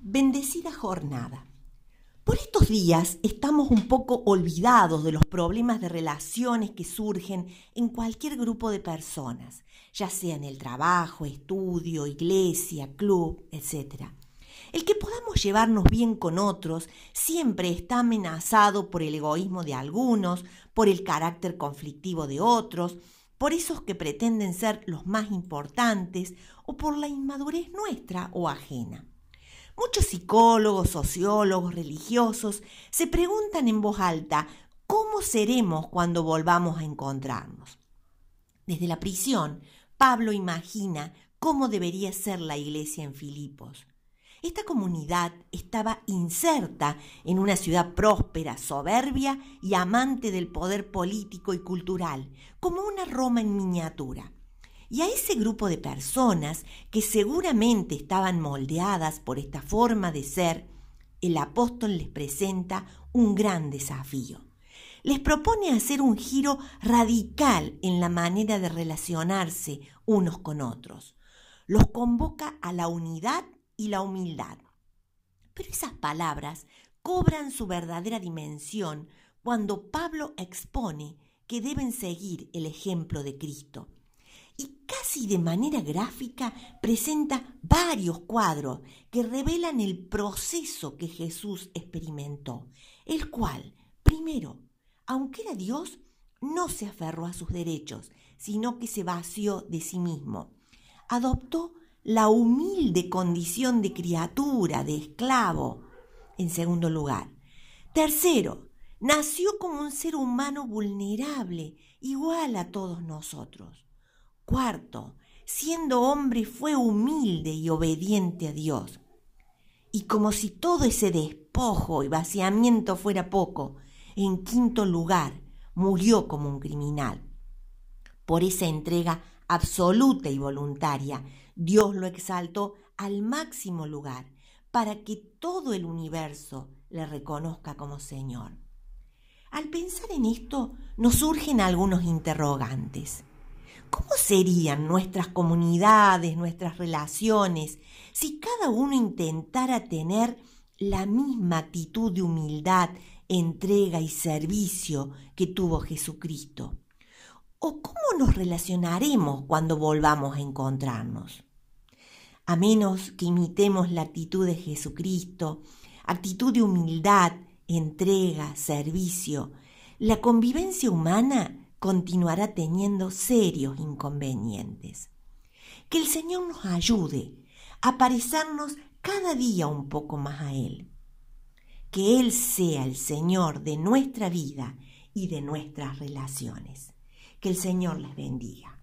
Bendecida jornada. Por estos días estamos un poco olvidados de los problemas de relaciones que surgen en cualquier grupo de personas, ya sea en el trabajo, estudio, iglesia, club, etc. El que podamos llevarnos bien con otros siempre está amenazado por el egoísmo de algunos, por el carácter conflictivo de otros, por esos que pretenden ser los más importantes o por la inmadurez nuestra o ajena. Muchos psicólogos, sociólogos, religiosos se preguntan en voz alta cómo seremos cuando volvamos a encontrarnos. Desde la prisión, Pablo imagina cómo debería ser la iglesia en Filipos. Esta comunidad estaba inserta en una ciudad próspera, soberbia y amante del poder político y cultural, como una Roma en miniatura. Y a ese grupo de personas que seguramente estaban moldeadas por esta forma de ser, el apóstol les presenta un gran desafío. Les propone hacer un giro radical en la manera de relacionarse unos con otros. Los convoca a la unidad y la humildad. Pero esas palabras cobran su verdadera dimensión cuando Pablo expone que deben seguir el ejemplo de Cristo. Y casi de manera gráfica presenta varios cuadros que revelan el proceso que Jesús experimentó, el cual, primero, aunque era Dios, no se aferró a sus derechos, sino que se vació de sí mismo. Adoptó la humilde condición de criatura, de esclavo, en segundo lugar. Tercero, nació como un ser humano vulnerable, igual a todos nosotros. Cuarto, siendo hombre fue humilde y obediente a Dios. Y como si todo ese despojo y vaciamiento fuera poco, en quinto lugar, murió como un criminal. Por esa entrega absoluta y voluntaria, Dios lo exaltó al máximo lugar para que todo el universo le reconozca como Señor. Al pensar en esto nos surgen algunos interrogantes. ¿Cómo serían nuestras comunidades, nuestras relaciones, si cada uno intentara tener la misma actitud de humildad, entrega y servicio que tuvo Jesucristo? ¿O cómo nos relacionaremos cuando volvamos a encontrarnos? A menos que imitemos la actitud de Jesucristo, actitud de humildad, entrega, servicio, la convivencia humana continuará teniendo serios inconvenientes. Que el Señor nos ayude a parecernos cada día un poco más a Él. Que Él sea el Señor de nuestra vida y de nuestras relaciones. Que el Señor les bendiga.